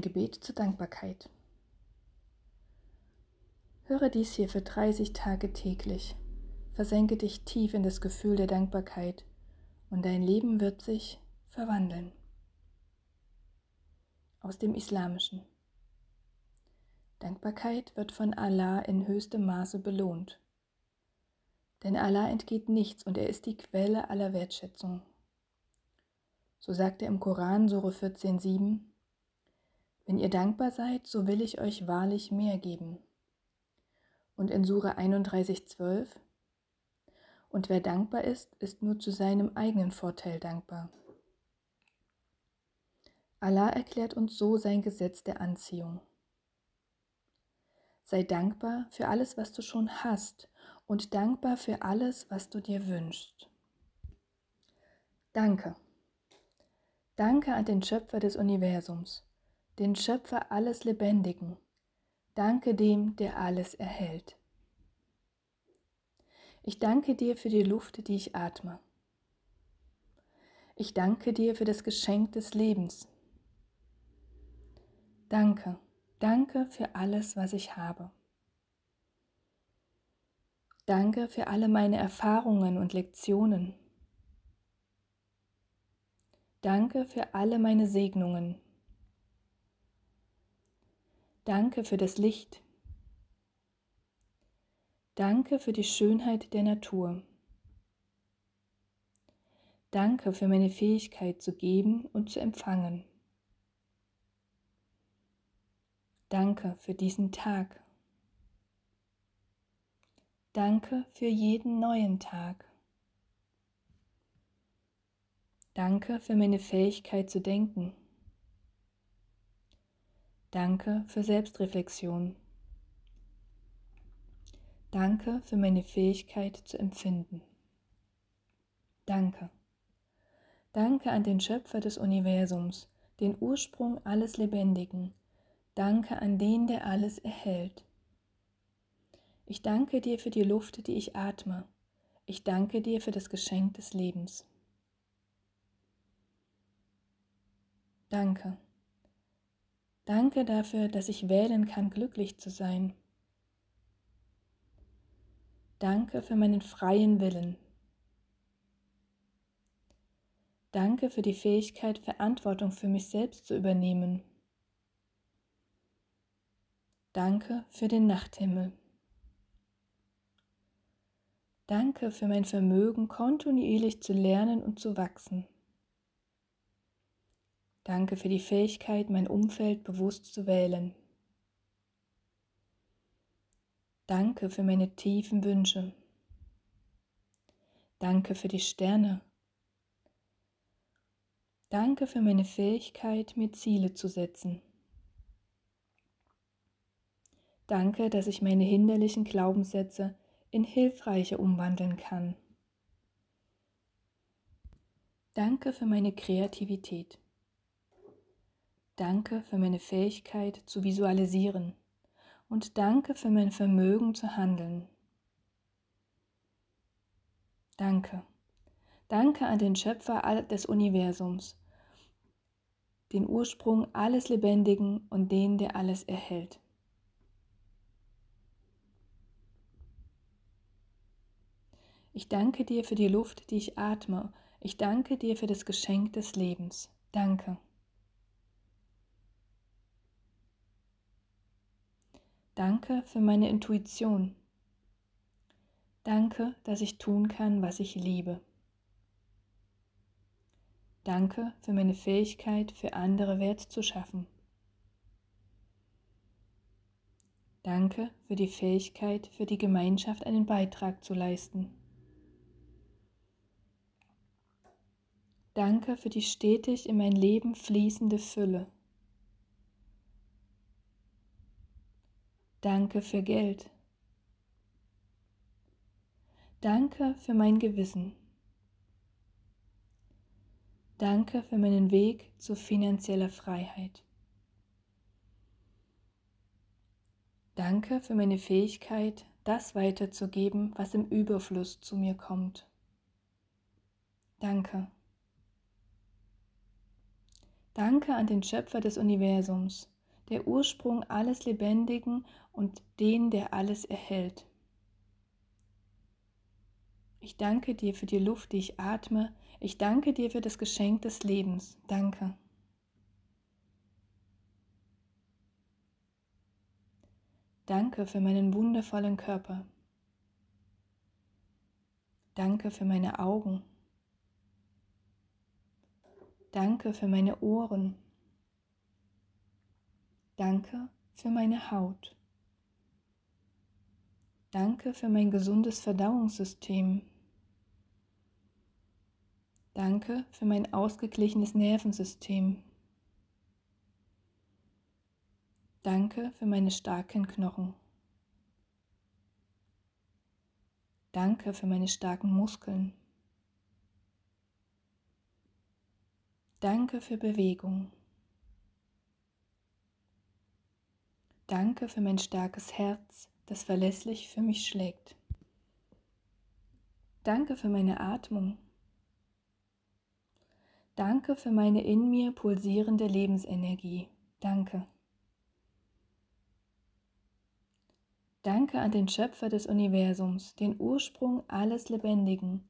Ein Gebet zur Dankbarkeit. Höre dies hier für 30 Tage täglich. Versenke dich tief in das Gefühl der Dankbarkeit und dein Leben wird sich verwandeln. Aus dem Islamischen. Dankbarkeit wird von Allah in höchstem Maße belohnt. Denn Allah entgeht nichts und er ist die Quelle aller Wertschätzung. So sagt er im Koran, Sure 14,7, Wenn ihr dankbar seid, so will ich euch wahrlich mehr geben. Und in Sure 31,12, Und wer dankbar ist, ist nur zu seinem eigenen Vorteil dankbar. Allah erklärt uns so sein Gesetz der Anziehung. Sei dankbar für alles, was du schon hast und dankbar für alles, was du dir wünschst. Danke. Danke an den Schöpfer des Universums, den Schöpfer alles Lebendigen. Danke dem, der alles erhält. Ich danke dir für die Luft, die ich atme. Ich danke dir für das Geschenk des Lebens. Danke, danke für alles, was ich habe. Danke für alle meine Erfahrungen und Lektionen. Danke für alle meine Segnungen. Danke für das Licht. Danke für die Schönheit der Natur. Danke für meine Fähigkeit zu geben und zu empfangen. Danke für diesen Tag. Danke für jeden neuen Tag. Danke für meine Fähigkeit zu denken. Danke für Selbstreflexion. Danke für meine Fähigkeit zu empfinden. Danke. Danke an den Schöpfer des Universums, den Ursprung alles Lebendigen. Danke an den, der alles erhält. Ich danke dir für die Luft, die ich atme. Ich danke dir für das Geschenk des Lebens. Danke. Danke dafür, dass ich wählen kann, glücklich zu sein. Danke für meinen freien Willen. Danke für die Fähigkeit, Verantwortung für mich selbst zu übernehmen. Danke für den Nachthimmel. Danke für mein Vermögen, kontinuierlich zu lernen und zu wachsen. Danke für die Fähigkeit, mein Umfeld bewusst zu wählen. Danke für meine tiefen Wünsche. Danke für die Sterne. Danke für meine Fähigkeit, mir Ziele zu setzen. Danke, dass ich meine hinderlichen Glaubenssätze in hilfreiche umwandeln kann. Danke für meine Kreativität. Danke für meine Fähigkeit zu visualisieren und danke für mein Vermögen zu handeln. Danke. Danke an den Schöpfer des Universums, den Ursprung alles Lebendigen und den, der alles erhält. Ich danke dir für die Luft, die ich atme. Ich danke dir für das Geschenk des Lebens. Danke. Danke für meine Intuition. Danke, dass ich tun kann, was ich liebe. Danke für meine Fähigkeit, für andere Wert zu schaffen. Danke für die Fähigkeit, für die Gemeinschaft einen Beitrag zu leisten. Danke für die stetig in mein Leben fließende Fülle. Danke für Geld. Danke für mein Gewissen. Danke für meinen Weg zu finanzieller Freiheit. Danke für meine Fähigkeit, das weiterzugeben, was im Überfluss zu mir kommt. Danke. Danke an den Schöpfer des Universums, der Ursprung alles Lebendigen und den, der alles erhält. Ich danke dir für die Luft, die ich atme. Ich danke dir für das Geschenk des Lebens. Danke. Danke für meinen wundervollen Körper. Danke für meine Augen. Danke für meine Ohren. Danke für meine Haut. Danke für mein gesundes Verdauungssystem. Danke für mein ausgeglichenes Nervensystem. Danke für meine starken Knochen. Danke für meine starken Muskeln. Danke für Bewegung. Danke für mein starkes Herz, das verlässlich für mich schlägt. Danke für meine Atmung. Danke für meine in mir pulsierende Lebensenergie. Danke. Danke an den Schöpfer des Universums, den Ursprung alles Lebendigen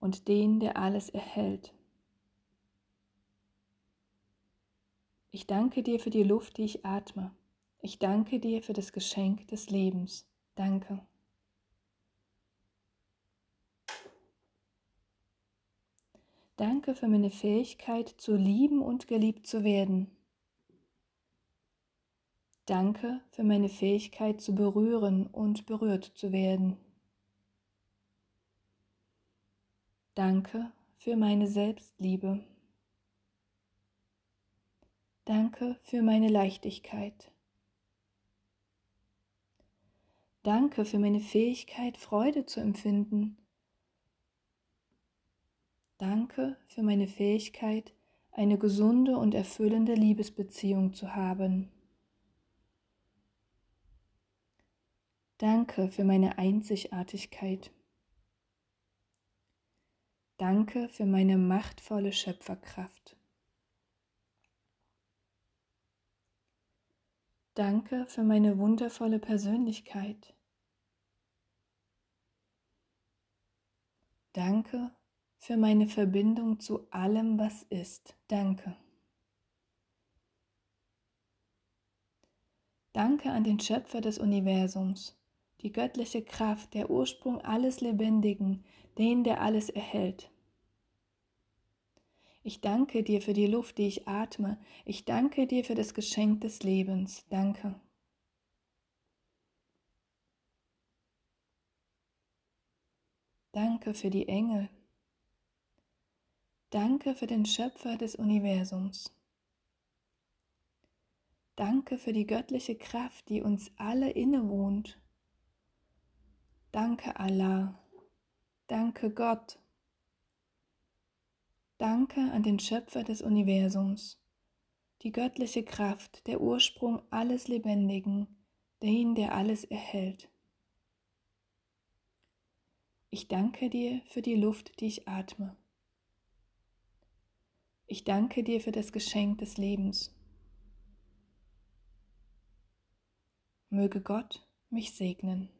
und den, der alles erhält. Ich danke dir für die Luft, die ich atme. Ich danke dir für das Geschenk des Lebens. Danke. Danke für meine Fähigkeit zu lieben und geliebt zu werden. Danke für meine Fähigkeit zu berühren und berührt zu werden. Danke für meine Selbstliebe. Danke für meine Leichtigkeit. Danke für meine Fähigkeit, Freude zu empfinden. Danke für meine Fähigkeit, eine gesunde und erfüllende Liebesbeziehung zu haben. Danke für meine Einzigartigkeit. Danke für meine machtvolle Schöpferkraft. Danke für meine wundervolle Persönlichkeit. Danke für meine Verbindung zu allem, was ist. Danke. Danke an den Schöpfer des Universums, die göttliche Kraft, der Ursprung alles Lebendigen, den, der alles erhält. Ich danke dir für die Luft, die ich atme. Ich danke dir für das Geschenk des Lebens. Danke. Danke für die Engel. Danke für den Schöpfer des Universums. Danke für die göttliche Kraft, die uns alle innewohnt. Danke Allah. Danke Gott. Danke an den Schöpfer des Universums, die göttliche Kraft, der Ursprung alles Lebendigen, den, der alles erhält. Ich danke dir für die Luft, die ich atme. Ich danke dir für das Geschenk des Lebens. Möge Gott mich segnen.